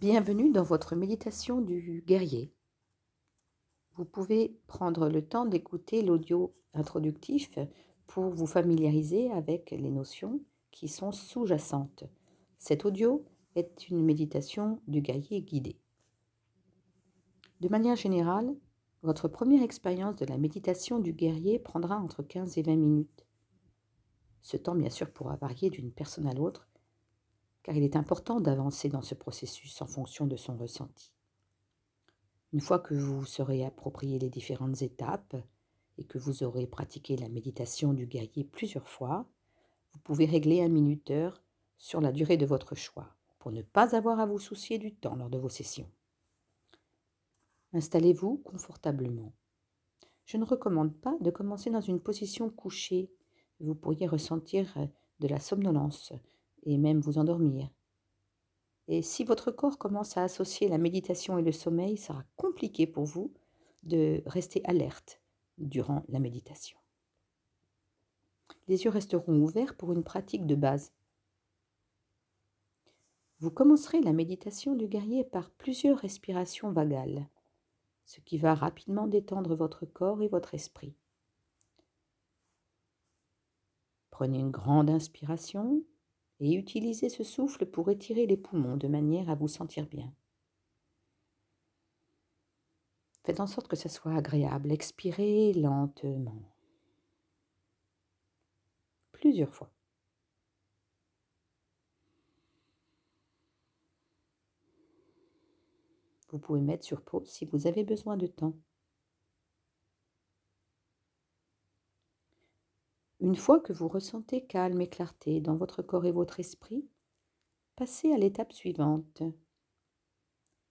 Bienvenue dans votre méditation du guerrier. Vous pouvez prendre le temps d'écouter l'audio introductif pour vous familiariser avec les notions qui sont sous-jacentes. Cet audio est une méditation du guerrier guidé. De manière générale, votre première expérience de la méditation du guerrier prendra entre 15 et 20 minutes. Ce temps, bien sûr, pourra varier d'une personne à l'autre car il est important d'avancer dans ce processus en fonction de son ressenti. Une fois que vous serez approprié les différentes étapes et que vous aurez pratiqué la méditation du guerrier plusieurs fois, vous pouvez régler un minuteur sur la durée de votre choix pour ne pas avoir à vous soucier du temps lors de vos sessions. Installez-vous confortablement. Je ne recommande pas de commencer dans une position couchée. Vous pourriez ressentir de la somnolence et même vous endormir. Et si votre corps commence à associer la méditation et le sommeil, il sera compliqué pour vous de rester alerte durant la méditation. Les yeux resteront ouverts pour une pratique de base. Vous commencerez la méditation du guerrier par plusieurs respirations vagales, ce qui va rapidement détendre votre corps et votre esprit. Prenez une grande inspiration et utilisez ce souffle pour étirer les poumons de manière à vous sentir bien. Faites en sorte que ce soit agréable. Expirez lentement. Plusieurs fois. Vous pouvez mettre sur pause si vous avez besoin de temps. Une fois que vous ressentez calme et clarté dans votre corps et votre esprit, passez à l'étape suivante.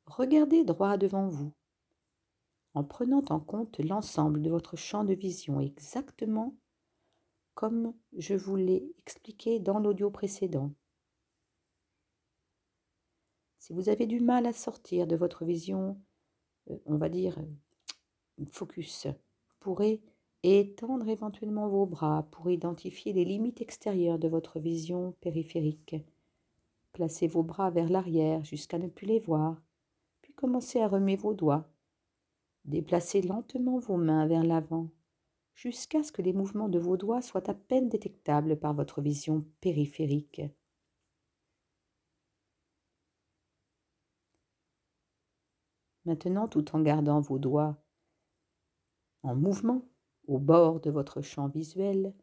Regardez droit devant vous, en prenant en compte l'ensemble de votre champ de vision exactement comme je vous l'ai expliqué dans l'audio précédent. Si vous avez du mal à sortir de votre vision, euh, on va dire focus, vous pourrez étendre éventuellement vos bras pour identifier les limites extérieures de votre vision périphérique. Placez vos bras vers l'arrière jusqu'à ne plus les voir, puis commencez à remuer vos doigts. Déplacez lentement vos mains vers l'avant jusqu'à ce que les mouvements de vos doigts soient à peine détectables par votre vision périphérique. Maintenant, tout en gardant vos doigts en mouvement, au bord de votre champ visuel,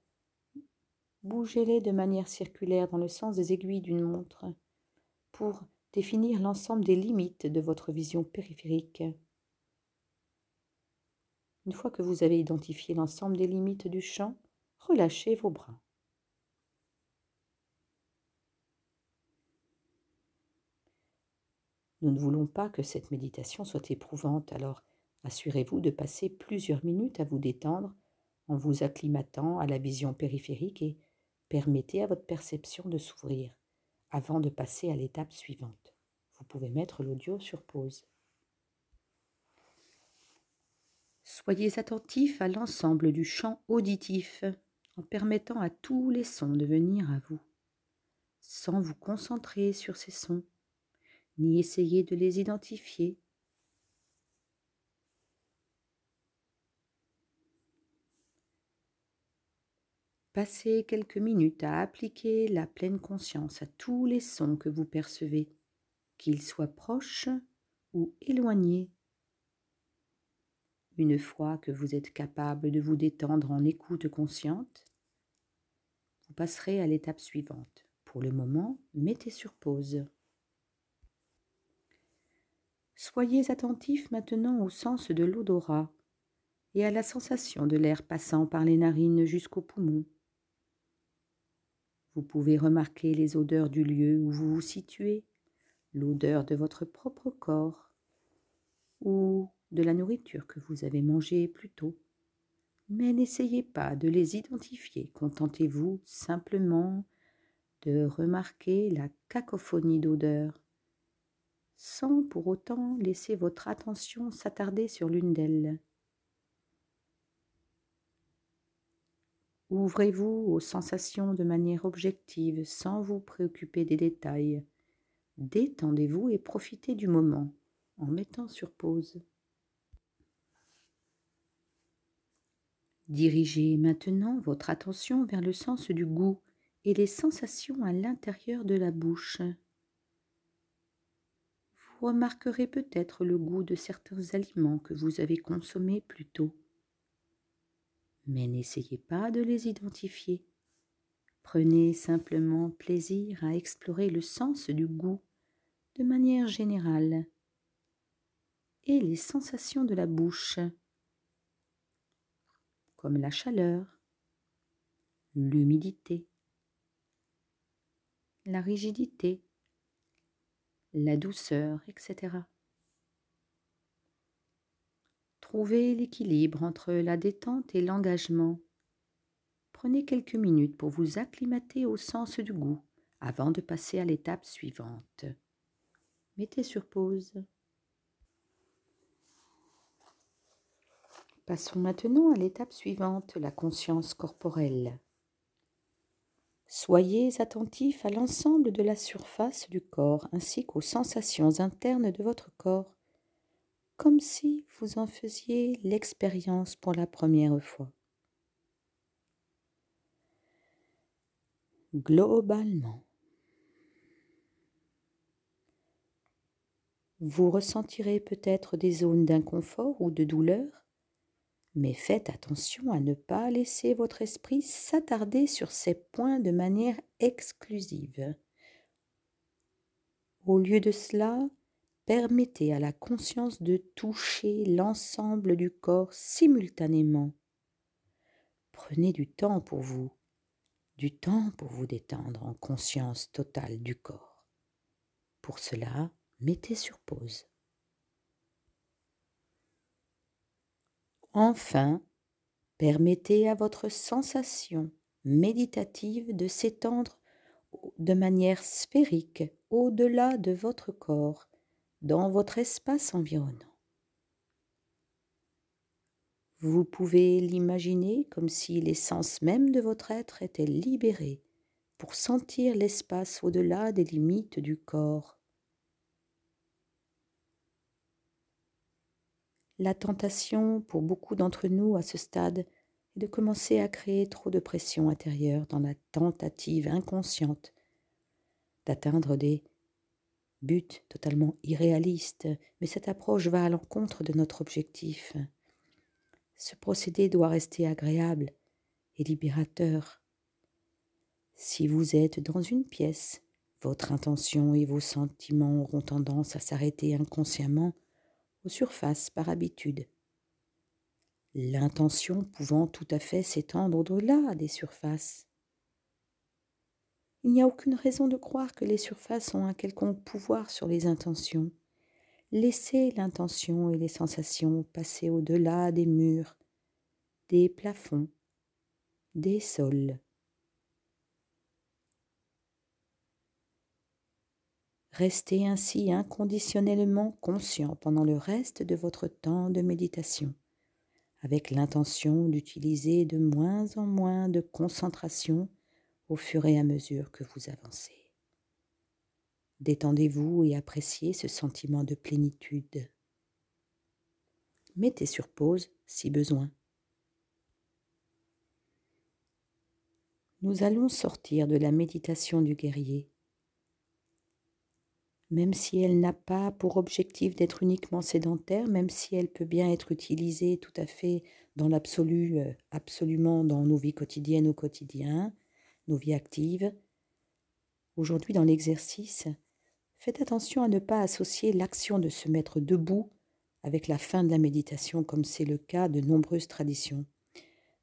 bougez-les de manière circulaire dans le sens des aiguilles d'une montre pour définir l'ensemble des limites de votre vision périphérique. Une fois que vous avez identifié l'ensemble des limites du champ, relâchez vos bras. Nous ne voulons pas que cette méditation soit éprouvante, alors Assurez-vous de passer plusieurs minutes à vous détendre en vous acclimatant à la vision périphérique et permettez à votre perception de s'ouvrir avant de passer à l'étape suivante. Vous pouvez mettre l'audio sur pause. Soyez attentif à l'ensemble du champ auditif en permettant à tous les sons de venir à vous, sans vous concentrer sur ces sons, ni essayer de les identifier Passez quelques minutes à appliquer la pleine conscience à tous les sons que vous percevez, qu'ils soient proches ou éloignés. Une fois que vous êtes capable de vous détendre en écoute consciente, vous passerez à l'étape suivante. Pour le moment, mettez sur pause. Soyez attentif maintenant au sens de l'odorat et à la sensation de l'air passant par les narines jusqu'aux poumons. Vous pouvez remarquer les odeurs du lieu où vous vous situez, l'odeur de votre propre corps ou de la nourriture que vous avez mangée plus tôt. Mais n'essayez pas de les identifier, contentez-vous simplement de remarquer la cacophonie d'odeurs, sans pour autant laisser votre attention s'attarder sur l'une d'elles. Ouvrez-vous aux sensations de manière objective sans vous préoccuper des détails. Détendez-vous et profitez du moment en mettant sur pause. Dirigez maintenant votre attention vers le sens du goût et les sensations à l'intérieur de la bouche. Vous remarquerez peut-être le goût de certains aliments que vous avez consommés plus tôt. Mais n'essayez pas de les identifier. Prenez simplement plaisir à explorer le sens du goût de manière générale et les sensations de la bouche comme la chaleur, l'humidité, la rigidité, la douceur, etc. Trouvez l'équilibre entre la détente et l'engagement. Prenez quelques minutes pour vous acclimater au sens du goût avant de passer à l'étape suivante. Mettez sur pause. Passons maintenant à l'étape suivante, la conscience corporelle. Soyez attentif à l'ensemble de la surface du corps ainsi qu'aux sensations internes de votre corps, comme si vous en faisiez l'expérience pour la première fois. Globalement, vous ressentirez peut-être des zones d'inconfort ou de douleur mais faites attention à ne pas laisser votre esprit s'attarder sur ces points de manière exclusive. Au lieu de cela, permettez à la conscience de toucher l'ensemble du corps simultanément. Prenez du temps pour vous, du temps pour vous détendre en conscience totale du corps. Pour cela, mettez sur pause. Enfin, permettez à votre sensation méditative de s'étendre de manière sphérique au-delà de votre corps, dans votre espace environnant. Vous pouvez l'imaginer comme si l'essence même de votre être était libérée pour sentir l'espace au-delà des limites du corps La tentation pour beaucoup d'entre nous à ce stade est de commencer à créer trop de pression intérieure dans la tentative inconsciente d'atteindre des buts totalement irréalistes, mais cette approche va à l'encontre de notre objectif. Ce procédé doit rester agréable et libérateur. Si vous êtes dans une pièce, votre intention et vos sentiments auront tendance à s'arrêter inconsciemment aux surfaces par habitude, l'intention pouvant tout à fait s'étendre au-delà des surfaces. Il n'y a aucune raison de croire que les surfaces ont un quelconque pouvoir sur les intentions. Laissez l'intention et les sensations passer au-delà des murs, des plafonds, des sols. Restez ainsi inconditionnellement conscient pendant le reste de votre temps de méditation, avec l'intention d'utiliser de moins en moins de concentration au fur et à mesure que vous avancez. Détendez-vous et appréciez ce sentiment de plénitude. Mettez sur pause si besoin. Nous allons sortir de la méditation du guerrier même si elle n'a pas pour objectif d'être uniquement sédentaire, même si elle peut bien être utilisée tout à fait dans l'absolu, euh, absolument dans nos vies quotidiennes au quotidien, nos vies actives. Aujourd'hui, dans l'exercice, faites attention à ne pas associer l'action de se mettre debout avec la fin de la méditation, comme c'est le cas de nombreuses traditions.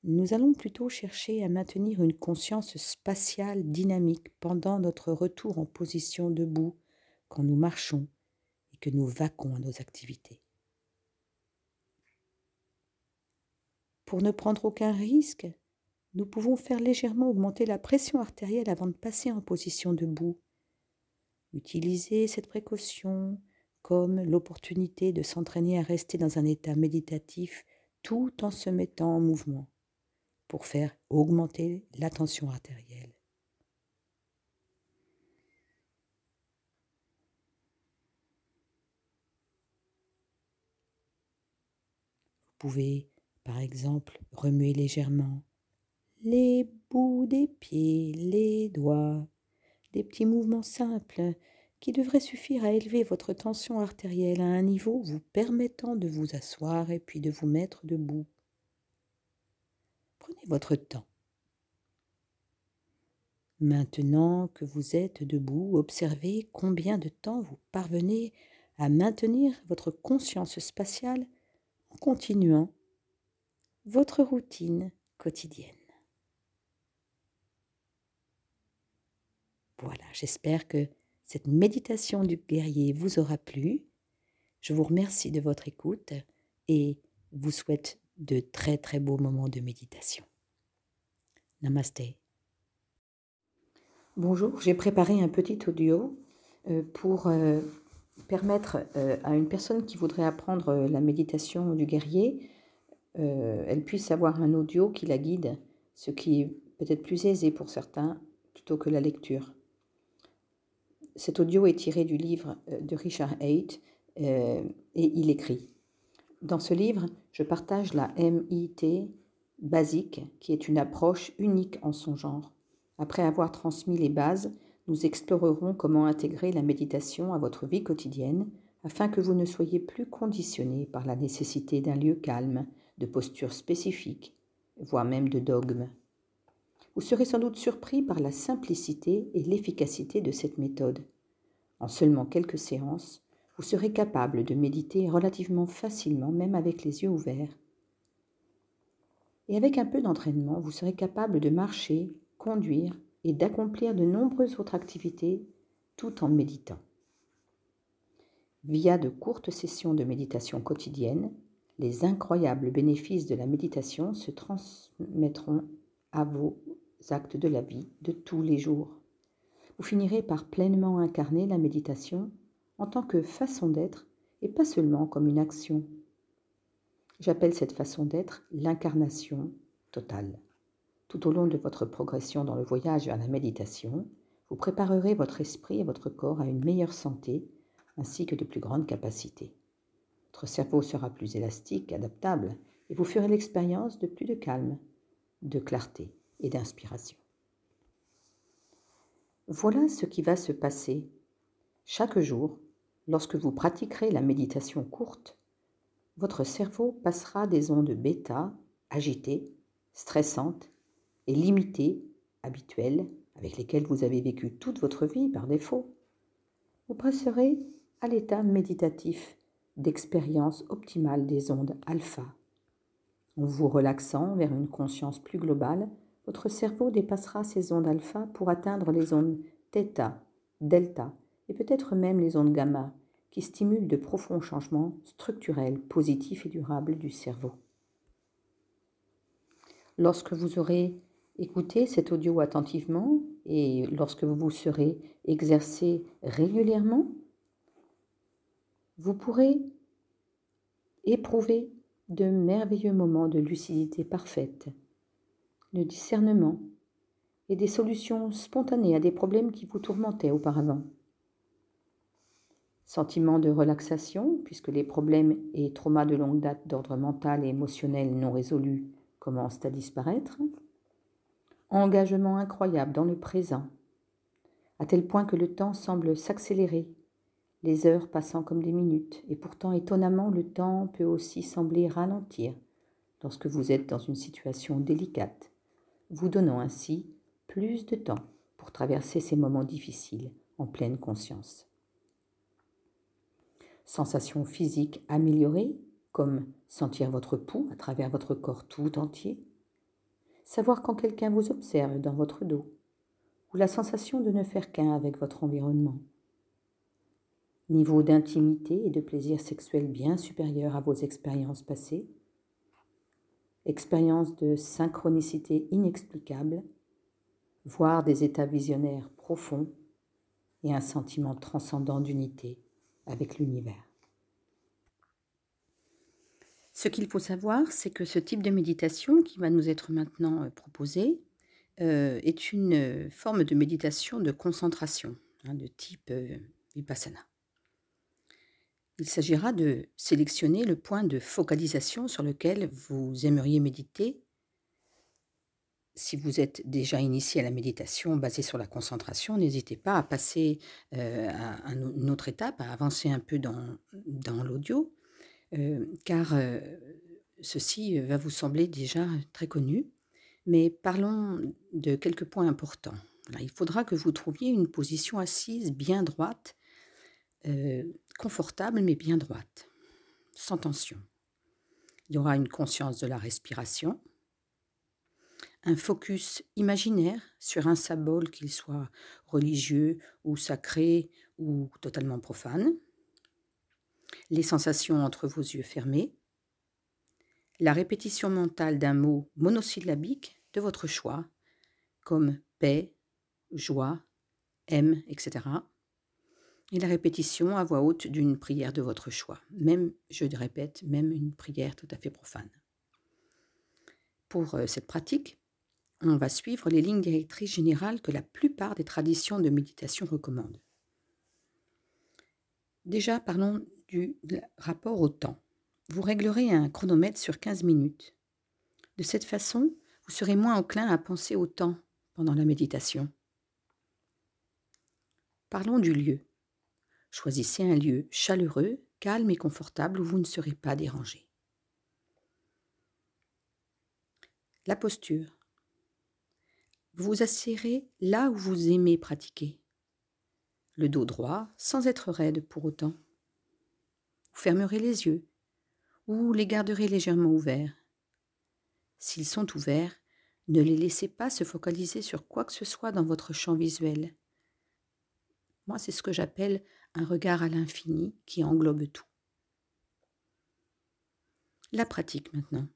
Nous allons plutôt chercher à maintenir une conscience spatiale dynamique pendant notre retour en position debout, quand nous marchons et que nous vaquons à nos activités. Pour ne prendre aucun risque, nous pouvons faire légèrement augmenter la pression artérielle avant de passer en position debout. Utilisez cette précaution comme l'opportunité de s'entraîner à rester dans un état méditatif tout en se mettant en mouvement pour faire augmenter la tension artérielle. Vous pouvez, par exemple, remuer légèrement les bouts des pieds, les doigts, des petits mouvements simples qui devraient suffire à élever votre tension artérielle à un niveau vous permettant de vous asseoir et puis de vous mettre debout. Prenez votre temps. Maintenant que vous êtes debout, observez combien de temps vous parvenez à maintenir votre conscience spatiale en continuant votre routine quotidienne. Voilà, j'espère que cette méditation du guerrier vous aura plu. Je vous remercie de votre écoute et vous souhaite de très très beaux moments de méditation. Namasté. Bonjour, j'ai préparé un petit audio euh, pour euh, permettre euh, à une personne qui voudrait apprendre la méditation du guerrier, elle puisse avoir un audio qui la guide, ce qui est peut-être plus aisé pour certains plutôt que la lecture cet audio est tiré du livre euh, de Richard Haidt euh, et il écrit Dans ce livre, je partage la MIT basique qui est une approche unique en son genre. Après avoir transmis les bases, nous explorerons comment intégrer la méditation à votre vie quotidienne afin que vous ne soyez plus conditionné par la nécessité d'un lieu calme, de postures spécifiques, voire même de dogmes. Vous serez sans doute surpris par la simplicité et l'efficacité de cette méthode. En seulement quelques séances, vous serez capable de méditer relativement facilement, même avec les yeux ouverts. Et avec un peu d'entraînement, vous serez capable de marcher, conduire et d'accomplir de nombreuses autres activités tout en méditant. Via de courtes sessions de méditation quotidienne, les incroyables bénéfices de la méditation se transmettront à vos actes de la vie de tous les jours. Vous finirez par pleinement incarner la méditation en tant que façon d'être et pas seulement comme une action. J'appelle cette façon d'être l'incarnation totale. Tout au long de votre progression dans le voyage vers la méditation, vous préparerez votre esprit et votre corps à une meilleure santé ainsi que de plus grandes capacités. Votre cerveau sera plus élastique, adaptable, et vous ferez l'expérience de plus de calme, de clarté d'inspiration. Voilà ce qui va se passer chaque jour lorsque vous pratiquerez la méditation courte. Votre cerveau passera des ondes bêta agitées, stressantes et limitées, habituelles, avec lesquelles vous avez vécu toute votre vie par défaut. Vous passerez à l'état méditatif d'expérience optimale des ondes alpha. En vous relaxant vers une conscience plus globale, votre cerveau dépassera ces ondes alpha pour atteindre les ondes θ, delta et peut-être même les ondes gamma qui stimulent de profonds changements structurels, positifs et durables du cerveau. Lorsque vous aurez écouté cet audio attentivement et lorsque vous vous serez exercé régulièrement, vous pourrez éprouver de merveilleux moments de lucidité parfaite de discernement et des solutions spontanées à des problèmes qui vous tourmentaient auparavant. Sentiment de relaxation, puisque les problèmes et traumas de longue date d'ordre mental et émotionnel non résolus commencent à disparaître. Engagement incroyable dans le présent, à tel point que le temps semble s'accélérer, les heures passant comme des minutes, et pourtant étonnamment le temps peut aussi sembler ralentir lorsque vous êtes dans une situation délicate vous donnant ainsi plus de temps pour traverser ces moments difficiles en pleine conscience. Sensations physiques améliorées, comme sentir votre pouls à travers votre corps tout entier, savoir quand quelqu'un vous observe dans votre dos, ou la sensation de ne faire qu'un avec votre environnement. Niveau d'intimité et de plaisir sexuel bien supérieur à vos expériences passées, expérience de synchronicité inexplicable, voire des états visionnaires profonds et un sentiment transcendant d'unité avec l'univers. Ce qu'il faut savoir, c'est que ce type de méditation qui va nous être maintenant euh, proposé euh, est une forme de méditation de concentration, hein, de type euh, vipassana. Il s'agira de sélectionner le point de focalisation sur lequel vous aimeriez méditer. Si vous êtes déjà initié à la méditation basée sur la concentration, n'hésitez pas à passer euh, à une autre étape, à avancer un peu dans, l'audio, euh, car euh, ceci va vous sembler déjà très connu. Mais parlons de quelques points importants. il faudra que vous trouviez une position assise bien droite, confortable mais bien droite, sans tension. Il y aura une conscience de la respiration, un focus imaginaire sur un symbole, qu'il soit religieux ou sacré ou totalement profane, les sensations entre vos yeux fermés, la répétition mentale d'un mot monosyllabique de votre choix, comme paix, joie, aime, etc. Et la répétition à voix haute d'une prière de votre choix, même, je le répète, même une prière tout à fait profane. Pour euh, cette pratique, on va suivre les lignes directrices générales que la plupart des traditions de méditation recommandent. Déjà, parlons du rapport au temps vous réglerez un chronomètre sur 15 minutes. De cette façon, vous serez moins enclin à penser au temps pendant la méditation. Parlons du lieu. Choisissez un lieu chaleureux, calme et confortable où vous ne serez pas dérangé. La posture. Vous vous asseyerez là où vous aimez pratiquer. Le dos droit sans être raide pour autant. Vous fermerez les yeux ou les garderez légèrement ouverts. S'ils sont ouverts, ne les laissez pas se focaliser sur quoi que ce soit dans votre champ visuel. Moi, c'est ce que j'appelle un regard à l'infini qui englobe tout. La pratique maintenant.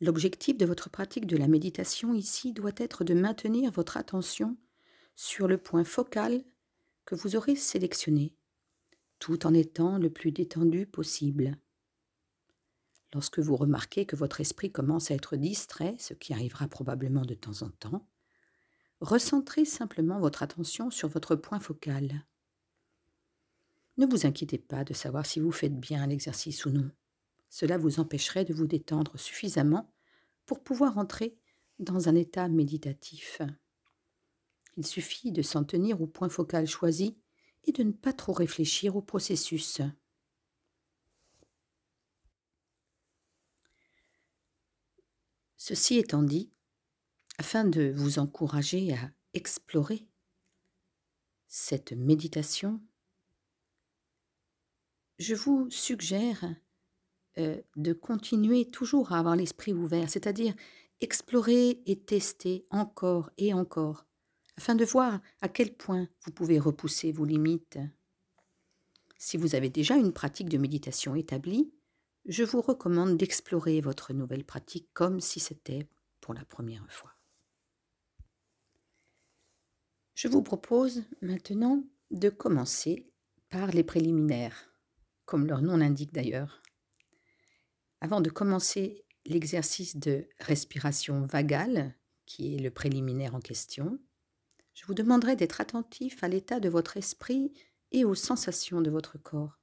L'objectif de votre pratique de la méditation ici doit être de maintenir votre attention sur le point focal que vous aurez sélectionné tout en étant le plus détendu possible. Lorsque vous remarquez que votre esprit commence à être distrait, ce qui arrivera probablement de temps en temps, recentrez simplement votre attention sur votre point focal. Ne vous inquiétez pas de savoir si vous faites bien l'exercice ou non. Cela vous empêcherait de vous détendre suffisamment pour pouvoir entrer dans un état méditatif. Il suffit de s'en tenir au point focal choisi et de ne pas trop réfléchir au processus. Ceci étant dit, afin de vous encourager à explorer cette méditation, je vous suggère euh, de continuer toujours à avoir l'esprit ouvert, c'est-à-dire explorer et tester encore et encore afin de voir à quel point vous pouvez repousser vos limites. Si vous avez déjà une pratique de méditation établie, je vous recommande d'explorer votre nouvelle pratique comme si c'était pour la première fois. Je vous propose maintenant de commencer par les préliminaires, comme leur nom l'indique d'ailleurs. Avant de commencer l'exercice de respiration vagale, qui est le préliminaire en question, je vous demanderai d'être attentif à l'état de votre esprit et aux sensations de votre corps.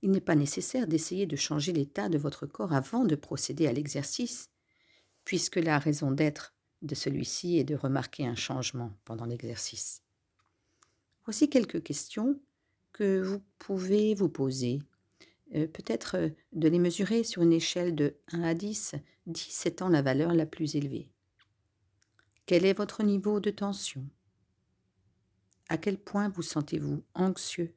Il n'est pas nécessaire d'essayer de changer l'état de votre corps avant de procéder à l'exercice, puisque la raison d'être de celui-ci est de remarquer un changement pendant l'exercice. Voici quelques questions que vous pouvez vous poser. Euh, peut-être euh, de les mesurer sur une échelle de 1 à 10, 10 étant la valeur la plus élevée. Quel est votre niveau de tension? À quel point vous sentez-vous anxieux?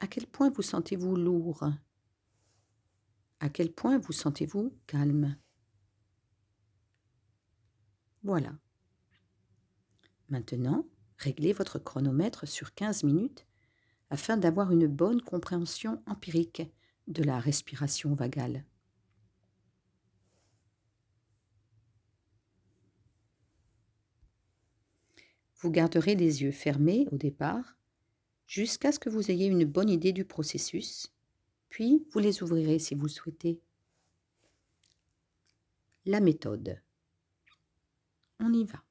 À quel point vous sentez-vous lourd? À quel point vous sentez-vous calme? Voilà. Maintenant, réglez votre chronomètre sur 15 minutes afin d'avoir une bonne compréhension empirique de la respiration vagale. Vous garderez les yeux fermés au départ jusqu'à ce que vous ayez une bonne idée du processus, puis vous les ouvrirez si vous souhaitez. La méthode. On y va.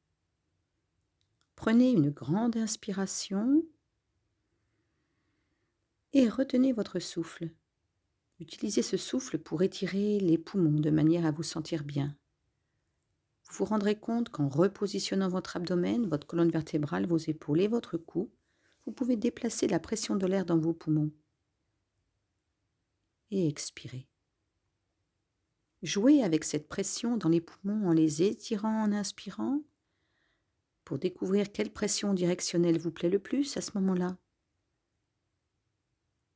Prenez une grande inspiration et retenez votre souffle. Utilisez ce souffle pour étirer les poumons de manière à vous sentir bien. Vous vous rendrez compte qu'en repositionnant votre abdomen, votre colonne vertébrale, vos épaules et votre cou, vous pouvez déplacer la pression de l'air dans vos poumons. Et expirez. Jouez avec cette pression dans les poumons en les étirant en inspirant? Pour découvrir quelle pression directionnelle vous plaît le plus à ce moment-là?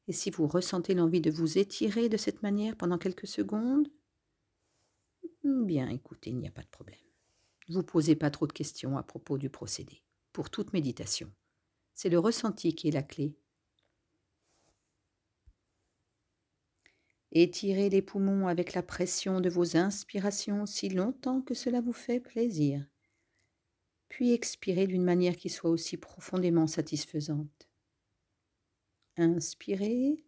Et si vous ressentez l'envie de vous étirer de cette manière pendant quelques secondes, bien écoutez, il n'y a pas de problème. Ne vous posez pas trop de questions à propos du procédé. Pour toute méditation, c'est le ressenti qui est la clé. Étirez les poumons avec la pression de vos inspirations si longtemps que cela vous fait plaisir puis expirez d'une manière qui soit aussi profondément satisfaisante. Inspirez,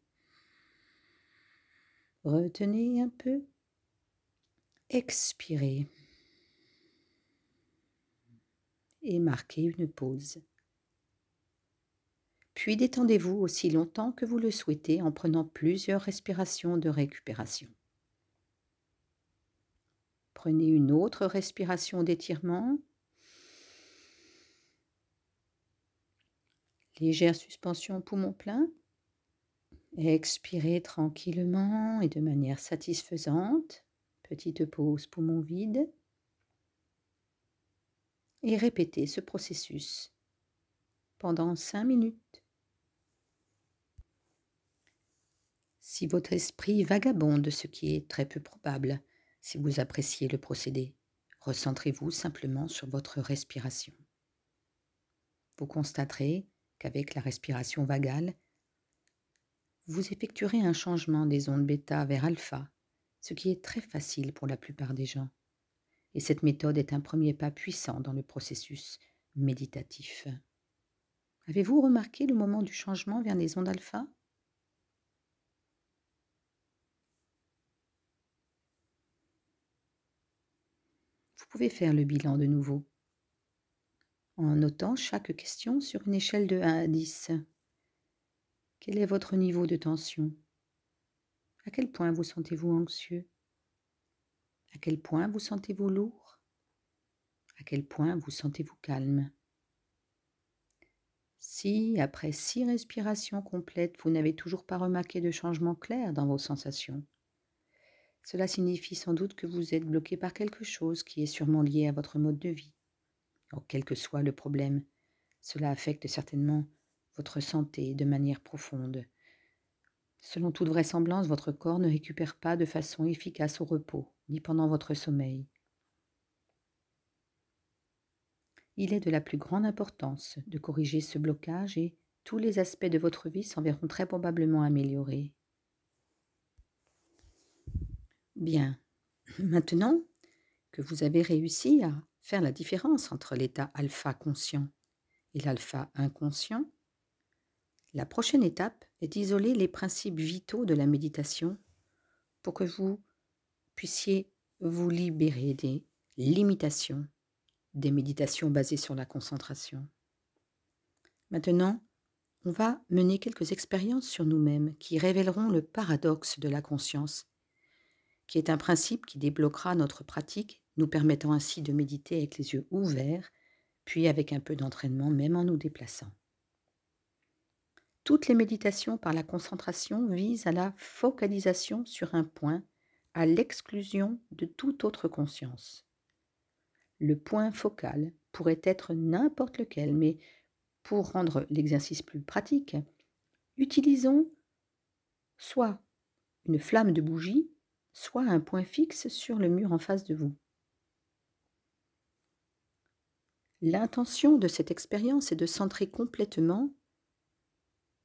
retenez un peu, expirez et marquez une pause. Puis détendez-vous aussi longtemps que vous le souhaitez en prenant plusieurs respirations de récupération. Prenez une autre respiration d'étirement légère suspension poumon plein. Expirez tranquillement et de manière satisfaisante. Petite pause poumon vide. Et répétez ce processus pendant cinq minutes. Si votre esprit vagabonde, ce qui est très peu probable si vous appréciez le procédé, recentrez-vous simplement sur votre respiration. Vous constaterez qu'avec la respiration vagale, vous effectuerez un changement des ondes bêta vers alpha, ce qui est très facile pour la plupart des gens. Et cette méthode est un premier pas puissant dans le processus méditatif. Avez-vous remarqué le moment du changement vers les ondes alpha? Vous pouvez faire le bilan de nouveau. En notant chaque question sur une échelle de 1 à 10. Quel est votre niveau de tension? À quel point vous sentez-vous anxieux? À quel point vous sentez-vous lourd? À quel point vous sentez-vous calme? Si, après six respirations complètes, vous n'avez toujours pas remarqué de changement clair dans vos sensations, cela signifie sans doute que vous êtes bloqué par quelque chose qui est sûrement lié à votre mode de vie quel que soit le problème, cela affecte certainement votre santé de manière profonde. Selon toute vraisemblance, votre corps ne récupère pas de façon efficace au repos, ni pendant votre sommeil. Il est de la plus grande importance de corriger ce blocage et tous les aspects de votre vie s'en verront très probablement améliorés. Bien, maintenant que vous avez réussi à faire la différence entre l'état alpha conscient et l'alpha inconscient, la prochaine étape est d'isoler les principes vitaux de la méditation pour que vous puissiez vous libérer des limitations des méditations basées sur la concentration. Maintenant, on va mener quelques expériences sur nous-mêmes qui révéleront le paradoxe de la conscience, qui est un principe qui débloquera notre pratique nous permettant ainsi de méditer avec les yeux ouverts, puis avec un peu d'entraînement même en nous déplaçant. Toutes les méditations par la concentration visent à la focalisation sur un point, à l'exclusion de toute autre conscience. Le point focal pourrait être n'importe lequel, mais pour rendre l'exercice plus pratique, utilisons soit une flamme de bougie, soit un point fixe sur le mur en face de vous. L'intention de cette expérience est de centrer complètement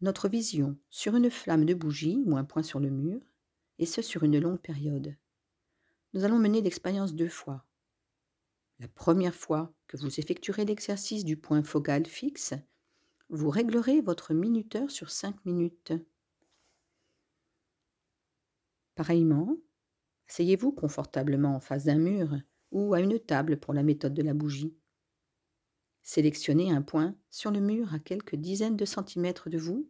notre vision sur une flamme de bougie ou un point sur le mur, et ce sur une longue période. Nous allons mener l'expérience deux fois. La première fois que vous effectuerez l'exercice du point focal fixe, vous réglerez votre minuteur sur cinq minutes. Pareillement, asseyez-vous confortablement en face d'un mur ou à une table pour la méthode de la bougie. sélectionnez un point sur le mur à quelques dizaines de centimètres de vous,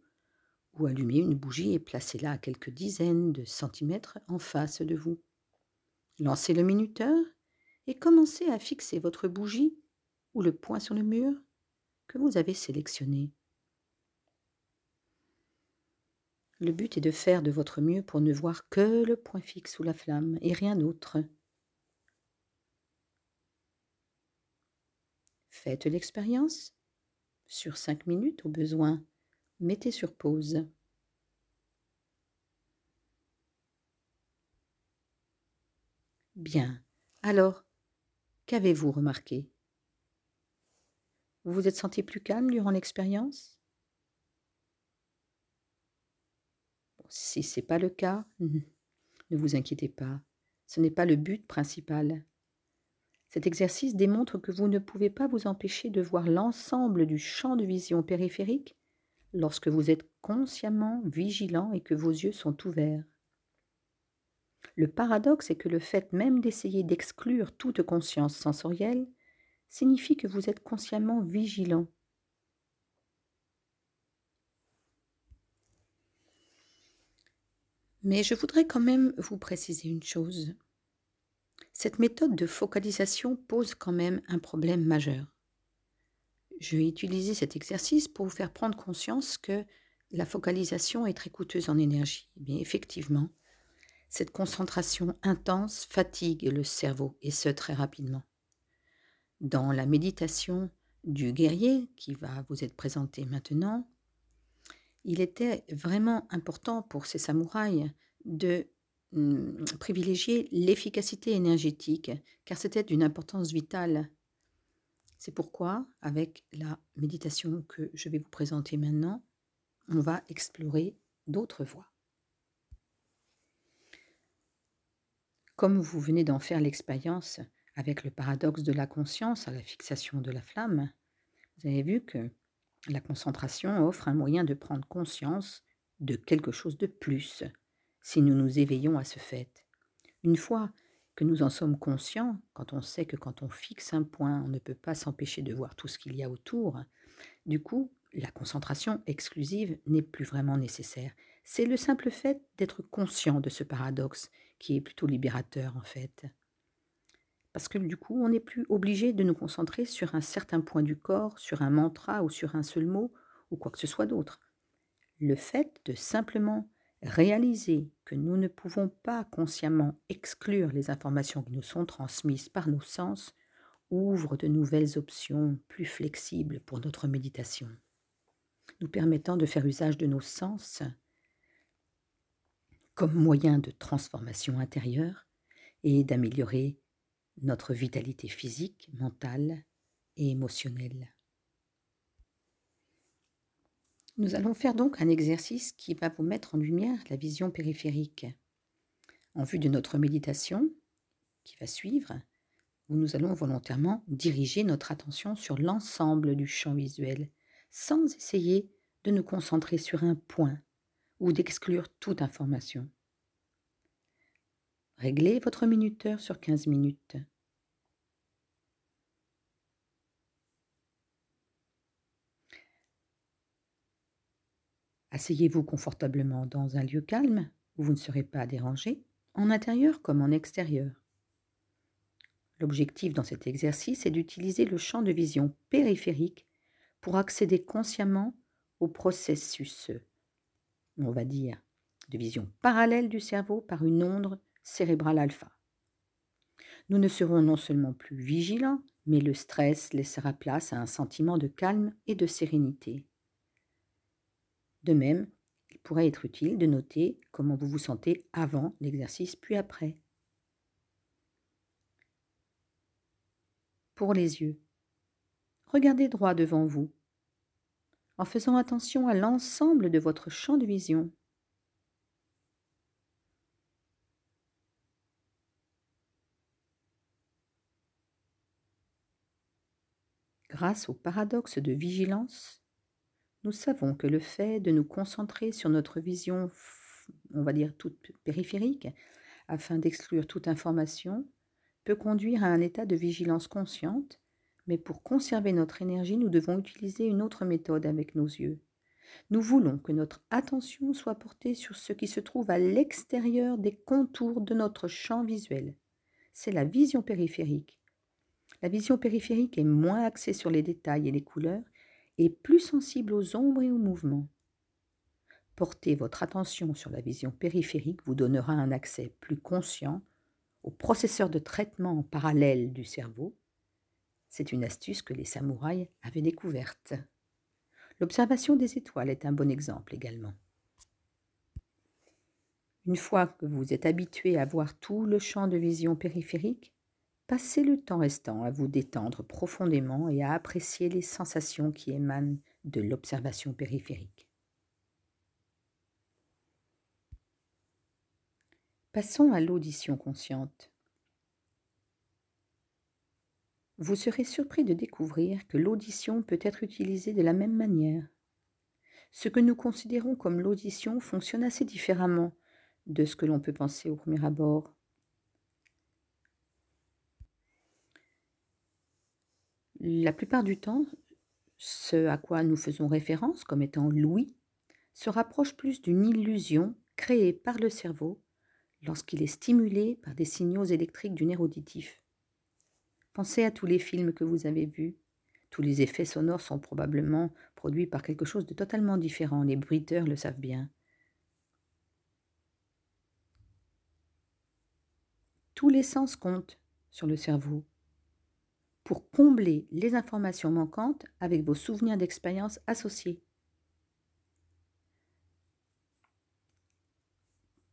ou allumez une bougie et placez-la à quelques dizaines de centimètres en face de vous. Lancez le minuteur et commencez à fixer votre bougie ou le point sur le mur que vous avez sélectionné. Le but est de faire de votre mieux pour ne voir que le point fixe sous la flamme et rien d'autre. Faites l'expérience. Sur cinq minutes au besoin, mettez sur pause. Bien. Alors, qu'avez-vous remarqué? Vous vous êtes senti plus calme durant l'expérience? Si ce n'est pas le cas, ne vous inquiétez pas. Ce n'est pas le but principal. Cet exercice démontre que vous ne pouvez pas vous empêcher de voir l'ensemble du champ de vision périphérique lorsque vous êtes consciemment vigilant et que vos yeux sont ouverts. Le paradoxe est que le fait même d'essayer d'exclure toute conscience sensorielle signifie que vous êtes consciemment vigilant. Mais je voudrais quand même vous préciser une chose. Cette méthode de focalisation pose quand même un problème majeur. Je vais utiliser cet exercice pour vous faire prendre conscience que la focalisation est très coûteuse en énergie. Mais effectivement, cette concentration intense fatigue le cerveau, et ce très rapidement. Dans la méditation du guerrier, qui va vous être présentée maintenant, il était vraiment important pour ces samouraïs de Hum, privilégier l'efficacité énergétique, car c'était d'une importance vitale. C'est pourquoi, avec la méditation que je vais vous présenter maintenant, on va explorer d'autres voies. Comme vous venez d'en faire l'expérience avec le paradoxe de la conscience à la fixation de la flamme, vous avez vu que la concentration offre un moyen de prendre conscience de quelque chose de plus, si nous nous éveillons à ce fait. Une fois que nous en sommes conscients, quand on sait que quand on fixe un point, on ne peut pas s'empêcher de voir tout ce qu'il y a autour, du coup, la concentration exclusive n'est plus vraiment nécessaire. C'est le simple fait d'être conscient de ce paradoxe qui est plutôt libérateur en fait. Parce que du coup, on n'est plus obligé de nous concentrer sur un certain point du corps, sur un mantra ou sur un seul mot ou quoi que ce soit d'autre. Le fait de simplement Réaliser que nous ne pouvons pas consciemment exclure les informations qui nous sont transmises par nos sens ouvre de nouvelles options plus flexibles pour notre méditation, nous permettant de faire usage de nos sens comme moyen de transformation intérieure et d'améliorer notre vitalité physique, mentale et émotionnelle. Nous allons faire donc un exercice qui va vous mettre en lumière la vision périphérique. En vue de notre méditation qui va suivre, où nous allons volontairement diriger notre attention sur l'ensemble du champ visuel, sans essayer de nous concentrer sur un point ou d'exclure toute information. Réglez votre minuteur sur 15 minutes. Asseyez-vous confortablement dans un lieu calme où vous ne serez pas dérangé, en intérieur comme en extérieur. L'objectif dans cet exercice est d'utiliser le champ de vision périphérique pour accéder consciemment au processus, on va dire, de vision parallèle du cerveau par une onde cérébrale alpha. Nous ne serons non seulement plus vigilants, mais le stress laissera place à un sentiment de calme et de sérénité. De même, il pourrait être utile de noter comment vous vous sentez avant l'exercice puis après. Pour les yeux, regardez droit devant vous, en faisant attention à l'ensemble de votre champ de vision. Grâce au paradoxe de vigilance, nous savons que le fait de nous concentrer sur notre vision, on va dire toute périphérique, afin d'exclure toute information, peut conduire à un état de vigilance consciente Mais pour conserver notre énergie, nous devons utiliser une autre méthode avec nos yeux. Nous voulons que notre attention soit portée sur ce qui se trouve à l'extérieur des contours de notre champ visuel. C'est la vision périphérique. La vision périphérique est moins axée sur les détails et les couleurs et plus sensible aux ombres et aux mouvements. Porter votre attention sur la vision périphérique vous donnera un accès plus conscient au processeur de traitement en parallèle du cerveau. C'est une astuce que les samouraïs avaient découverte. L'observation des étoiles est un bon exemple également. Une fois que vous êtes habitué à voir tout le champ de vision périphérique, passez le temps restant à vous détendre profondément et à apprécier les sensations qui émanent de l'observation périphérique. Passons à l'audition consciente. Vous serez surpris de découvrir que l'audition peut être utilisée de la même manière. Ce que nous considérons comme l'audition fonctionne assez différemment de ce que l'on peut penser au premier abord. La plupart du temps, ce à quoi nous faisons référence comme étant l'ouïe se rapproche plus d'une illusion créée par le cerveau lorsqu'il est stimulé par des signaux électriques du nerf auditif. Pensez à tous les films que vous avez vus. Tous les effets sonores sont probablement produits par quelque chose de totalement différent. Les bruiteurs le savent bien. Tous les sens comptent sur le cerveau pour combler les informations manquantes avec vos souvenirs d'expérience associés.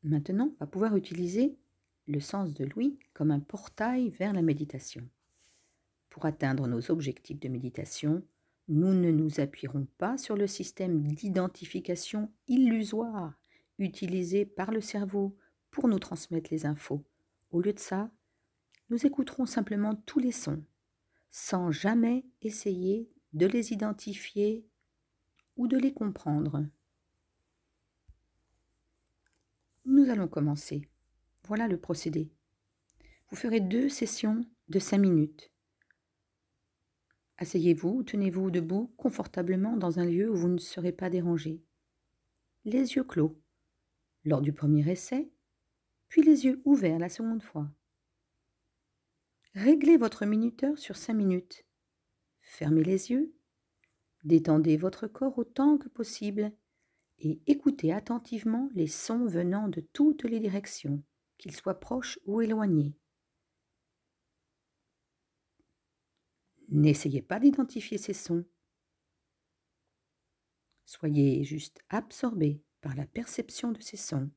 Maintenant, on va pouvoir utiliser le sens de l'ouïe comme un portail vers la méditation. Pour atteindre nos objectifs de méditation, nous ne nous appuierons pas sur le système d'identification illusoire utilisé par le cerveau pour nous transmettre les infos. Au lieu de ça, nous écouterons simplement tous les sons, sans jamais essayer de les identifier ou de les comprendre. Nous allons commencer. Voilà le procédé. Vous ferez deux sessions de cinq minutes. Asseyez-vous, tenez-vous debout confortablement dans un lieu où vous ne serez pas dérangé. Les yeux clos lors du premier essai, puis les yeux ouverts la seconde fois. Réglez votre minuteur sur cinq minutes. Fermez les yeux, détendez votre corps autant que possible et écoutez attentivement les sons venant de toutes les directions, qu'ils soient proches ou éloignés. N'essayez pas d'identifier ces sons. Soyez juste absorbé par la perception de ces sons.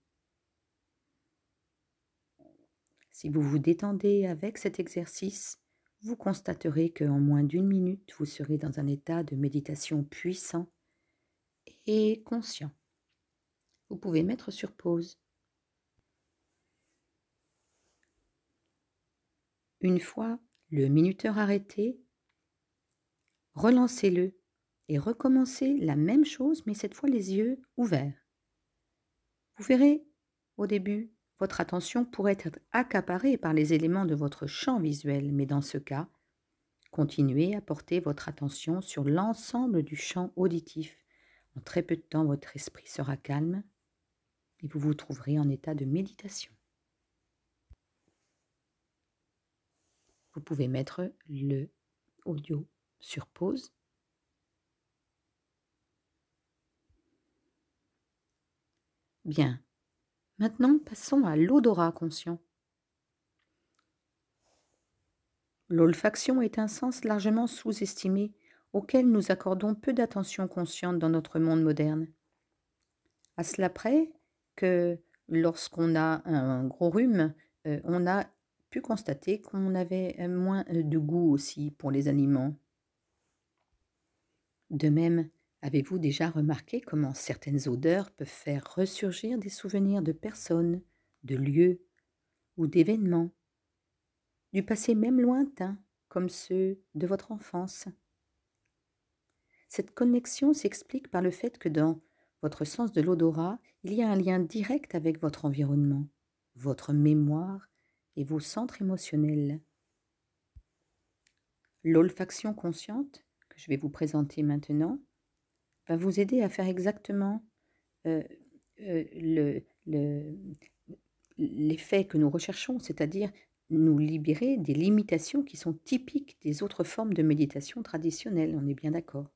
Si vous vous détendez avec cet exercice, vous constaterez qu'en moins d'une minute, vous serez dans un état de méditation puissant et conscient. Vous pouvez mettre sur pause. Une fois le minuteur arrêté, relancez-le et recommencez la même chose, mais cette fois les yeux ouverts. Vous verrez, au début, votre attention pourrait être accaparée par les éléments de votre champ visuel, mais dans ce cas, continuez à porter votre attention sur l'ensemble du champ auditif. En très peu de temps, votre esprit sera calme et vous vous trouverez en état de méditation. Vous pouvez mettre le audio sur pause. Bien. Maintenant, passons à l'odorat conscient. L'olfaction est un sens largement sous-estimé auquel nous accordons peu d'attention consciente dans notre monde moderne. À cela près que lorsqu'on a un gros rhume, euh, on a pu constater qu'on avait moins de goût aussi pour les aliments. De même, avez-vous déjà remarqué comment certaines odeurs peuvent faire ressurgir des souvenirs de personnes, de lieux ou d'événements, du passé même lointain, comme ceux de votre enfance? Cette connexion s'explique par le fait que dans votre sens de l'odorat, il y a un lien direct avec votre environnement, votre mémoire et vos centres émotionnels. L'olfaction consciente, que je vais vous présenter maintenant, va vous aider à faire exactement l'effet que nous recherchons, c'est-à-dire nous libérer des limitations qui sont typiques des autres formes de méditation traditionnelles, on est bien d'accord.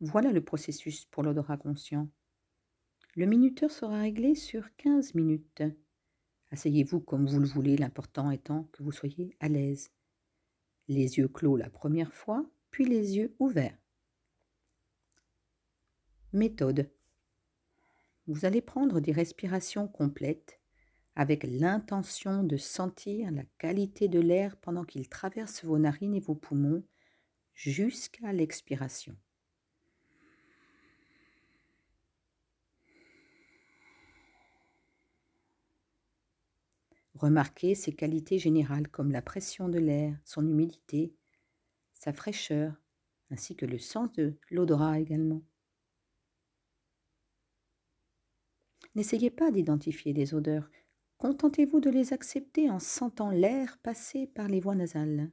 Voilà le processus pour l'odorat conscient. Le minuteur sera réglé sur 15 minutes. Asseyez-vous comme vous le voulez, l'important étant que vous soyez à l'aise. Les yeux clos la première fois, puis les yeux ouverts. Méthode. Vous allez prendre des respirations complètes avec l'intention de sentir la qualité de l'air pendant qu'il traverse vos narines et vos poumons jusqu'à l'expiration. Remarquez ses qualités générales comme la pression de l'air, son humidité, sa fraîcheur, ainsi que le sens de l'odorat également. N'essayez pas d'identifier les odeurs, contentez-vous de les accepter en sentant l'air passer par les voies nasales.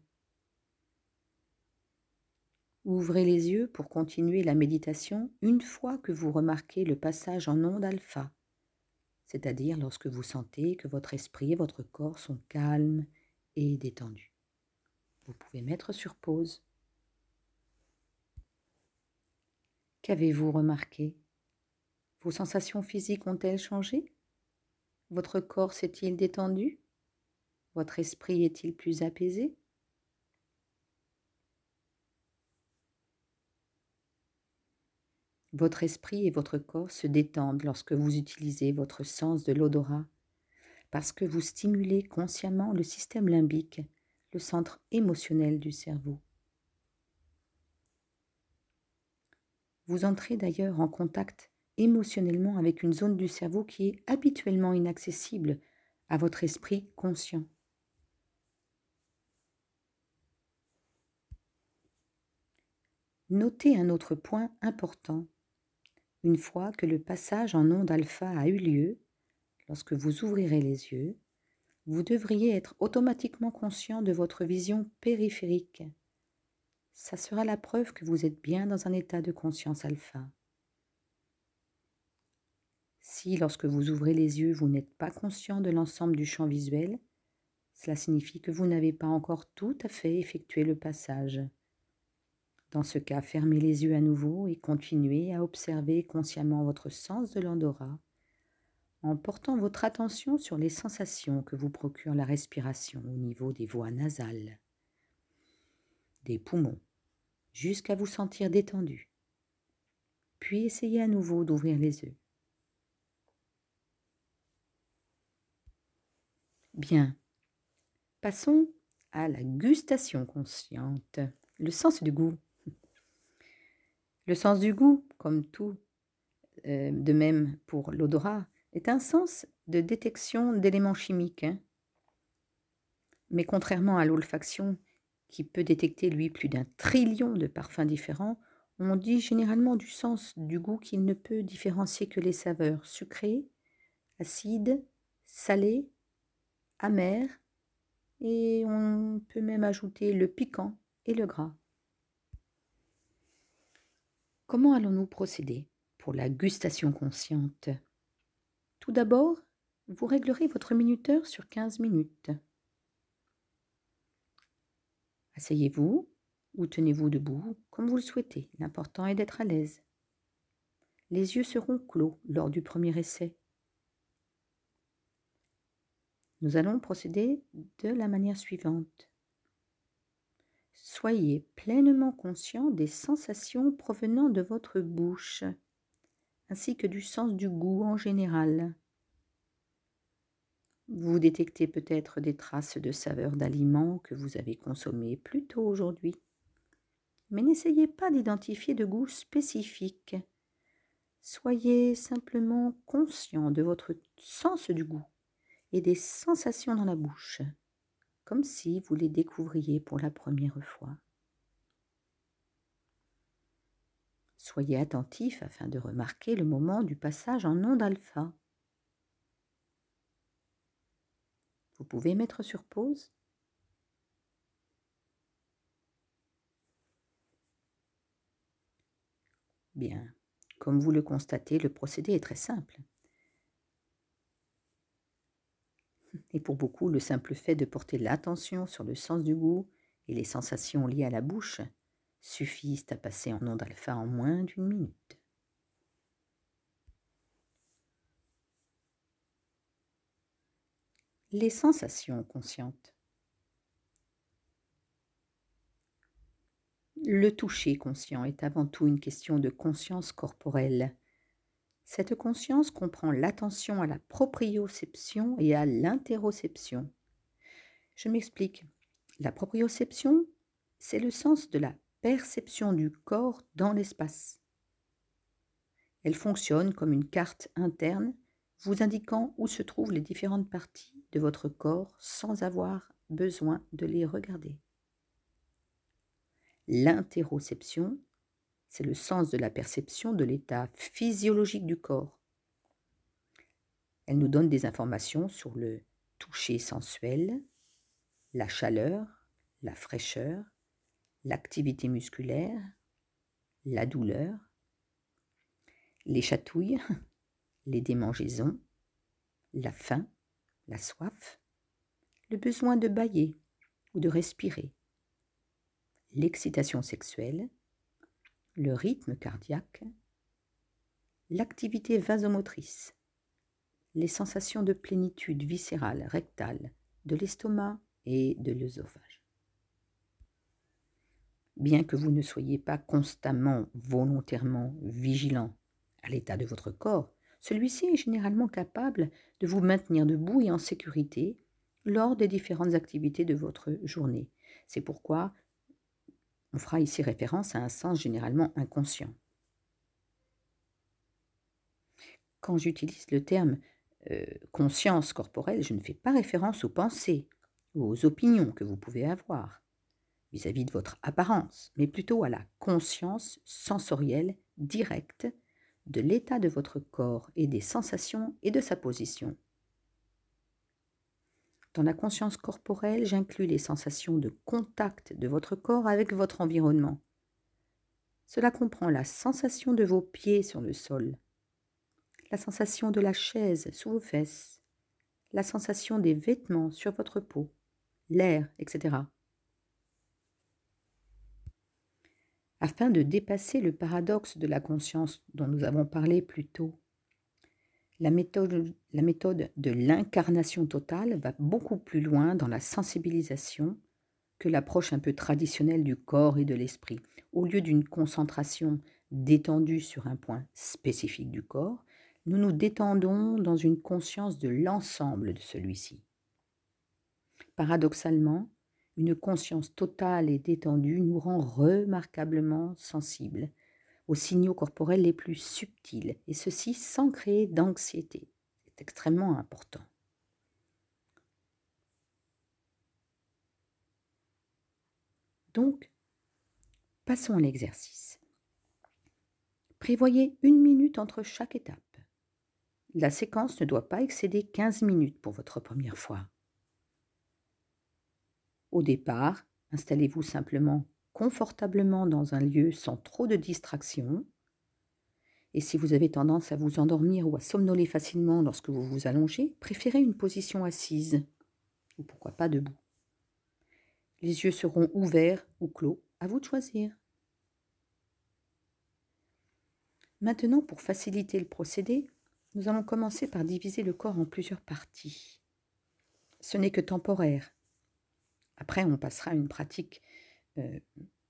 Ouvrez les yeux pour continuer la méditation une fois que vous remarquez le passage en onde alpha c'est-à-dire lorsque vous sentez que votre esprit et votre corps sont calmes et détendus. Vous pouvez mettre sur pause. Qu'avez-vous remarqué? Vos sensations physiques ont-elles changé? Votre corps s'est-il détendu? Votre esprit est-il plus apaisé? Votre esprit et votre corps se détendent lorsque vous utilisez votre sens de l'odorat, parce que vous stimulez consciemment le système limbique, le centre émotionnel du cerveau. Vous entrez d'ailleurs en contact émotionnellement avec une zone du cerveau qui est habituellement inaccessible à votre esprit conscient. Notez un autre point important une fois que le passage en onde alpha a eu lieu, lorsque vous ouvrirez les yeux, vous devriez être automatiquement conscient de votre vision périphérique. Ça sera la preuve que vous êtes bien dans un état de conscience alpha. Si lorsque vous ouvrez les yeux, vous n'êtes pas conscient de l'ensemble du champ visuel, cela signifie que vous n'avez pas encore tout à fait effectué le passage. Dans ce cas, fermez les yeux à nouveau et continuez à observer consciemment votre sens de l'Andorra en portant votre attention sur les sensations que vous procure la respiration au niveau des voies nasales, des poumons, jusqu'à vous sentir détendu. Puis essayez à nouveau d'ouvrir les yeux. Bien. Passons à la gustation consciente, le sens du goût. Le sens du goût, comme tout, euh, de même pour l'odorat, est un sens de détection d'éléments chimiques. Hein. Mais contrairement à l'olfaction, qui peut détecter, lui, plus d'un trillion de parfums différents, on dit généralement du sens du goût qu'il ne peut différencier que les saveurs sucrées, acides, salées, amères, et on peut même ajouter le piquant et le gras. Comment allons-nous procéder pour la gustation consciente? Tout d'abord, vous réglerez votre minuteur sur 15 minutes. Asseyez-vous ou tenez-vous debout comme vous le souhaitez. L'important est d'être à l'aise. Les yeux seront clos lors du premier essai. Nous allons procéder de la manière suivante. Soyez pleinement conscient des sensations provenant de votre bouche, ainsi que du sens du goût en général. Vous détectez peut-être des traces de saveur d'aliments que vous avez consommés plus tôt aujourd'hui. Mais n'essayez pas d'identifier de goût spécifique. Soyez simplement conscient de votre sens du goût et des sensations dans la bouche, comme si vous les découvriez pour la première fois. Soyez attentif afin de remarquer le moment du passage en onde alpha. Vous pouvez mettre sur pause Bien. Comme vous le constatez, le procédé est très simple. Et pour beaucoup, le simple fait de porter l'attention sur le sens du goût et les sensations liées à la bouche suffisent à passer en onde alpha en moins d'une minute. Les sensations conscientes. Le toucher conscient est avant tout une question de conscience corporelle. Cette conscience comprend l'attention à la proprioception et à l'interoception. Je m'explique. La proprioception, c'est le sens de la perception du corps dans l'espace. Elle fonctionne comme une carte interne vous indiquant où se trouvent les différentes parties de votre corps sans avoir besoin de les regarder. L'interoception, c'est le sens de la perception de l'état physiologique du corps. Elle nous donne des informations sur le toucher sensuel, la chaleur, la fraîcheur, l'activité musculaire, la douleur, les chatouilles, les démangeaisons, la faim, la soif, le besoin de bailler ou de respirer, l'excitation sexuelle, le rythme cardiaque, l'activité vasomotrice, les sensations de plénitude viscérale, rectale, de l'estomac et de l'œsophage. Bien que vous ne soyez pas constamment, volontairement vigilant à l'état de votre corps, celui-ci est généralement capable de vous maintenir debout et en sécurité lors des différentes activités de votre journée. C'est pourquoi on fera ici référence à un sens généralement inconscient. Quand j'utilise le terme euh, conscience corporelle, je ne fais pas référence aux pensées ou aux opinions que vous pouvez avoir vis-à-vis -vis de votre apparence, mais plutôt à la conscience sensorielle directe de l'état de votre corps et des sensations et de sa position. Dans la conscience corporelle, j'inclus les sensations de contact de votre corps avec votre environnement. Cela comprend la sensation de vos pieds sur le sol, la sensation de la chaise sous vos fesses, la sensation des vêtements sur votre peau, l'air, etc. Afin de dépasser le paradoxe de la conscience dont nous avons parlé plus tôt, la méthode, de l'incarnation totale va beaucoup plus loin dans la sensibilisation que l'approche un peu traditionnelle du corps et de l'esprit. Au lieu d'une concentration détendue sur un point spécifique du corps, nous nous détendons dans une conscience de l'ensemble de celui-ci. Paradoxalement, une conscience totale et détendue nous rend remarquablement sensibles aux signaux corporels les plus subtils, et ceci sans créer d'anxiété. C'est extrêmement important. Donc, passons à l'exercice. Prévoyez une minute entre chaque étape. La séquence ne doit pas excéder 15 minutes pour votre première fois. Au départ, installez-vous simplement confortablement dans un lieu sans trop de distractions. Et si vous avez tendance à vous endormir ou à somnoler facilement lorsque vous vous allongez, préférez une position assise ou pourquoi pas debout. Les yeux seront ouverts ou clos, à vous de choisir. Maintenant, pour faciliter le procédé, nous allons commencer par diviser le corps en plusieurs parties. Ce n'est que temporaire. Après, on passera à une pratique euh,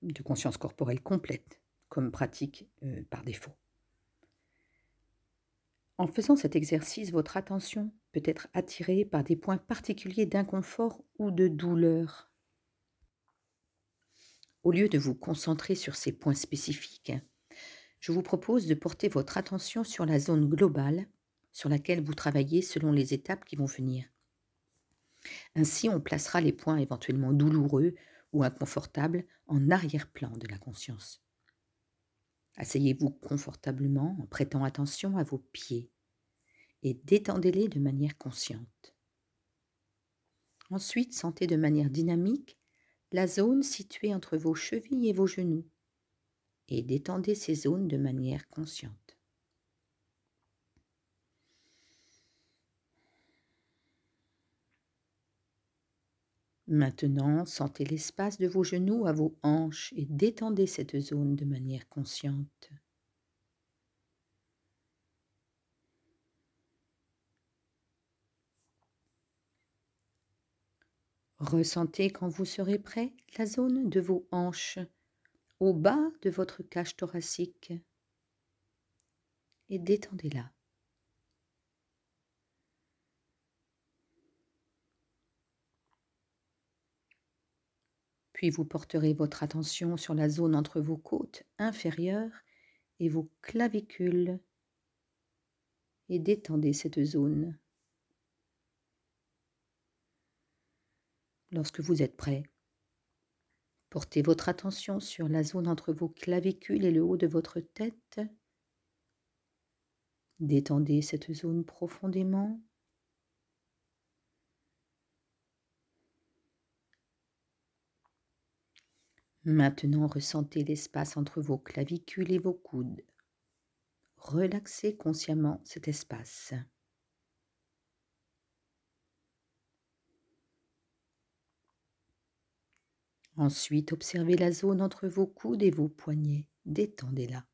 de conscience corporelle complète comme pratique euh, par défaut. En faisant cet exercice, votre attention peut être attirée par des points particuliers d'inconfort ou de douleur. Au lieu de vous concentrer sur ces points spécifiques, je vous propose de porter votre attention sur la zone globale sur laquelle vous travaillez selon les étapes qui vont venir. Ainsi, on placera les points éventuellement douloureux ou inconfortable en arrière-plan de la conscience. Asseyez-vous confortablement en prêtant attention à vos pieds et détendez-les de manière consciente. Ensuite, sentez de manière dynamique la zone située entre vos chevilles et vos genoux et détendez ces zones de manière consciente. Maintenant, sentez l'espace de vos genoux à vos hanches et détendez cette zone de manière consciente. Ressentez quand vous serez prêt la zone de vos hanches au bas de votre cage thoracique et détendez-la. Puis vous porterez votre attention sur la zone entre vos côtes inférieures et vos clavicules et détendez cette zone. Lorsque vous êtes prêt, portez votre attention sur la zone entre vos clavicules et le haut de votre tête. Détendez cette zone profondément. Maintenant, ressentez l'espace entre vos clavicules et vos coudes. Relaxez consciemment cet espace. Ensuite, observez la zone entre vos coudes et vos poignets. Détendez-la.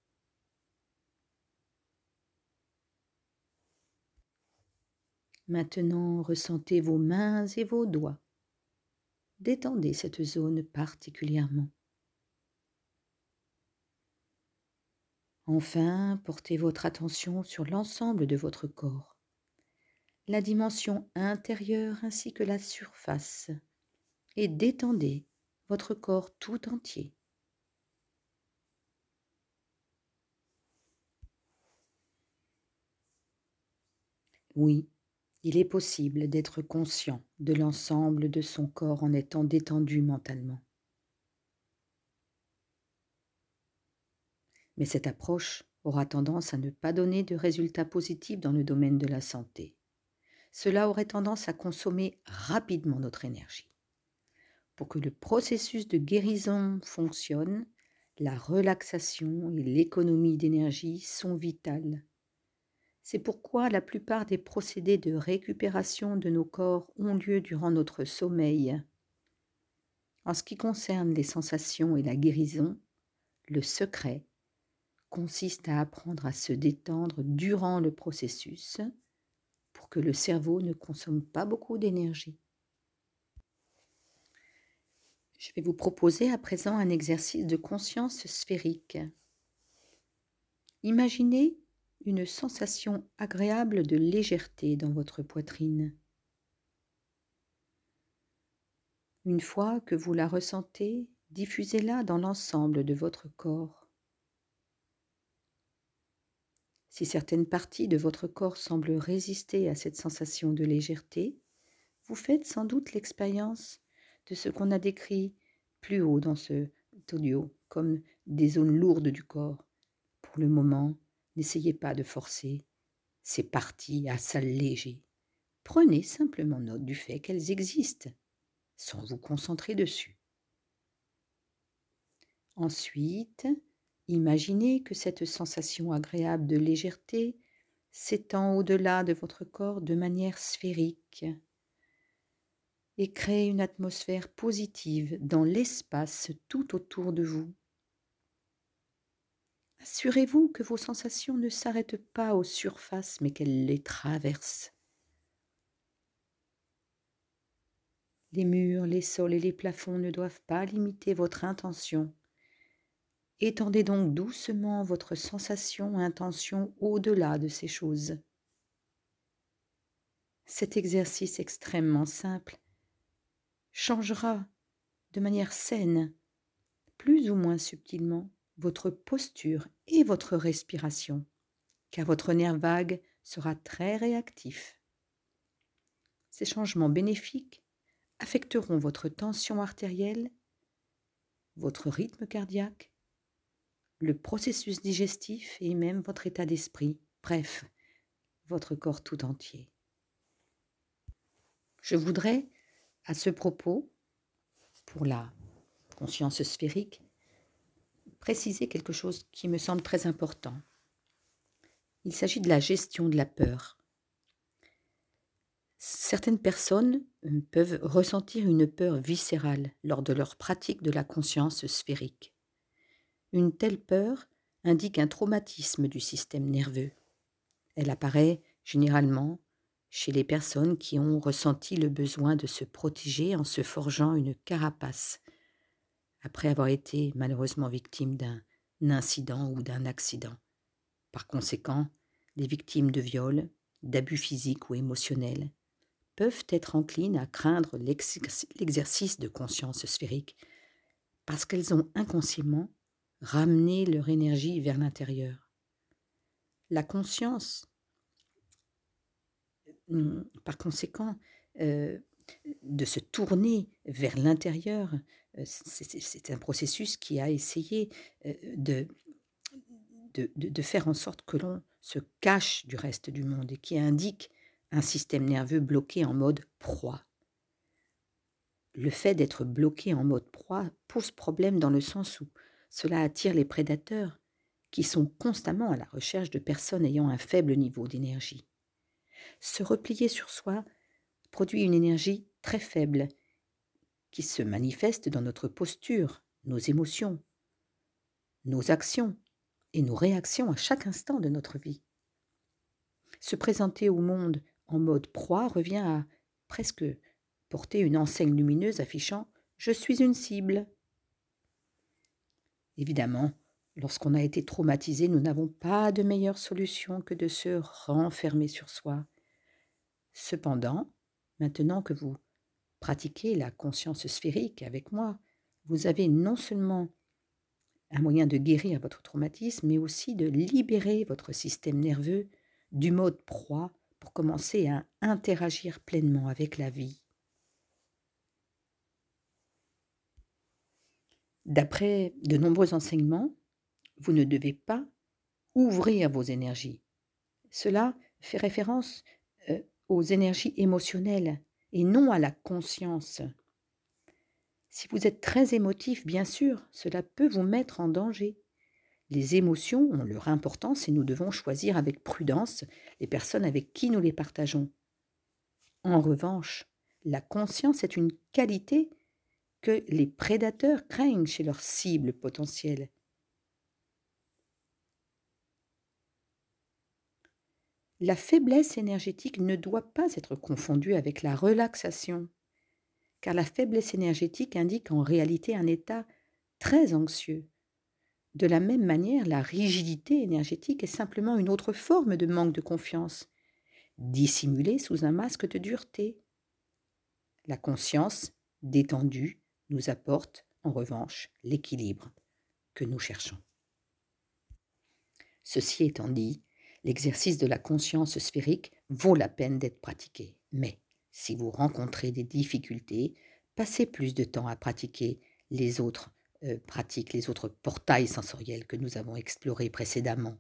Maintenant, ressentez vos mains et vos doigts. Détendez cette zone particulièrement. Enfin, portez votre attention sur l'ensemble de votre corps, la dimension intérieure ainsi que la surface, et détendez votre corps tout entier. Oui, il est possible d'être conscient de l'ensemble de son corps en étant détendu mentalement. Mais cette approche aura tendance à ne pas donner de résultats positifs dans le domaine de la santé. Cela aurait tendance à consommer rapidement notre énergie. Pour que le processus de guérison fonctionne, la relaxation et l'économie d'énergie sont vitales. C'est pourquoi la plupart des procédés de récupération de nos corps ont lieu durant notre sommeil. En ce qui concerne les sensations et la guérison, le secret consiste à apprendre à se détendre durant le processus pour que le cerveau ne consomme pas beaucoup d'énergie. Je vais vous proposer à présent un exercice de conscience sphérique. Imaginez une sensation agréable de légèreté dans votre poitrine. Une fois que vous la ressentez, diffusez-la dans l'ensemble de votre corps. Si certaines parties de votre corps semblent résister à cette sensation de légèreté, vous faites sans doute l'expérience de ce qu'on a décrit plus haut dans ce audio comme des zones lourdes du corps. Pour le moment, n'essayez pas de forcer ces parties à s'alléger. Prenez simplement note du fait qu'elles existent, sans vous concentrer dessus. Ensuite, Imaginez que cette sensation agréable de légèreté s'étend au-delà de votre corps de manière sphérique et crée une atmosphère positive dans l'espace tout autour de vous. Assurez-vous que vos sensations ne s'arrêtent pas aux surfaces mais qu'elles les traversent. Les murs, les sols et les plafonds ne doivent pas limiter votre intention Étendez donc doucement votre sensation, intention au-delà de ces choses. Cet exercice extrêmement simple changera de manière saine, plus ou moins subtilement, votre posture et votre respiration, car votre nerf vague sera très réactif. Ces changements bénéfiques affecteront votre tension artérielle, votre rythme cardiaque, le processus digestif et même votre état d'esprit, bref, votre corps tout entier. Je voudrais, à ce propos, pour la conscience sphérique, préciser quelque chose qui me semble très important. Il s'agit de la gestion de la peur. Certaines personnes euh, peuvent ressentir une peur viscérale lors de leur pratique de la conscience sphérique. Une telle peur indique un traumatisme du système nerveux. Elle apparaît généralement chez les personnes qui ont ressenti le besoin de se protéger en se forgeant une carapace, après avoir été malheureusement victime d'un incident ou d'un accident. Par conséquent, les victimes de viols, d'abus physiques ou émotionnels peuvent être enclines à craindre l'exercice de conscience sphérique parce qu'elles ont inconsciemment ramené leur énergie vers l'intérieur. La conscience Mmh, par conséquent, euh, de se tourner vers l'intérieur, euh, c'est un processus qui a essayé euh, de, de, de, faire en sorte que l'on se cache du reste du monde et qui indique un système nerveux bloqué en mode proie. Le fait d'être bloqué en mode proie pose problème dans le sens où cela attire les prédateurs qui sont constamment à la recherche de personnes ayant un faible niveau d'énergie se replier sur soi produit une énergie très faible qui se manifeste dans notre posture, nos émotions, nos actions et nos réactions à chaque instant de notre vie. Se présenter au monde en mode proie revient à presque porter une enseigne lumineuse affichant ⁇ Je suis une cible ⁇ Évidemment, lorsqu'on a été traumatisé, nous n'avons pas de meilleure solution que de se renfermer sur soi Cependant, maintenant que vous pratiquez la conscience sphérique avec moi, vous avez non seulement un moyen de guérir votre traumatisme, mais aussi de libérer votre système nerveux du mode proie pour commencer à interagir pleinement avec la vie. D'après de nombreux enseignements, vous ne devez pas ouvrir vos énergies. Cela fait référence euh, aux énergies émotionnelles et non à la conscience. Si vous êtes très émotif, bien sûr, cela peut vous mettre en danger. Les émotions ont leur importance et nous devons choisir avec prudence les personnes avec qui nous les partageons. En revanche, la conscience est une qualité que les prédateurs craignent chez leurs cibles potentielles. La faiblesse énergétique ne doit pas être confondue avec la relaxation, car la faiblesse énergétique indique en réalité un état très anxieux. De la même manière, la rigidité énergétique est simplement une autre forme de manque de confiance, dissimulée sous un masque de dureté. La conscience détendue nous apporte, en revanche, l'équilibre que nous cherchons. Ceci étant dit, L'exercice de la conscience sphérique vaut la peine d'être pratiqué. Mais si vous rencontrez des difficultés, passez plus de temps à pratiquer les autres euh, pratiques, les autres portails sensoriels que nous avons explorés précédemment,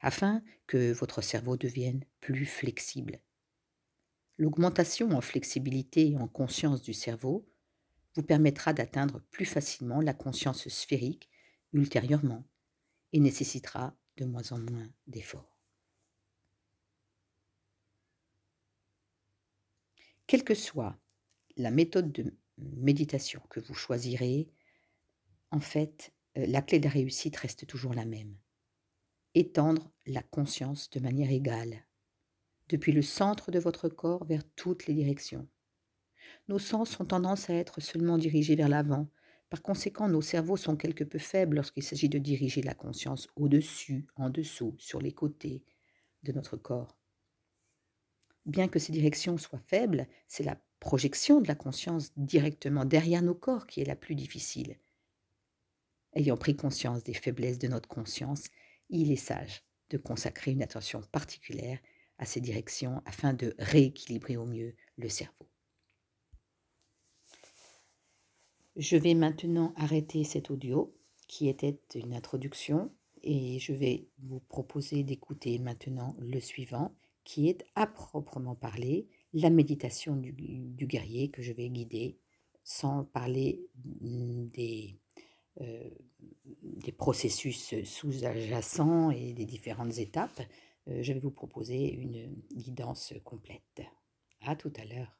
afin que votre cerveau devienne plus flexible. L'augmentation en flexibilité et en conscience du cerveau vous permettra d'atteindre plus facilement la conscience sphérique ultérieurement et nécessitera de moins en moins d'efforts. Quelle que soit la méthode de méditation que vous choisirez, en fait, euh, la clé de la réussite reste toujours la même. Étendre la conscience de manière égale, depuis le centre de votre corps vers toutes les directions. Nos sens ont tendance à être seulement dirigés vers l'avant. Par conséquent, nos cerveaux sont quelque peu faibles lorsqu'il s'agit de diriger la conscience au-dessus, en dessous, sur les côtés de notre corps. Bien que ces directions soient faibles, c'est la projection de la conscience directement derrière nos corps qui est la plus difficile. Ayant pris conscience des faiblesses de notre conscience, il est sage de consacrer une attention particulière à ces directions afin de rééquilibrer au mieux le cerveau. Je vais maintenant arrêter cet audio qui était une introduction et je vais vous proposer d'écouter maintenant le suivant qui est à proprement parler la méditation du, guerrier que je vais guider sans parler des, des processus sous-jacents et des différentes étapes, je vais vous proposer une guidance complète. À tout à l'heure.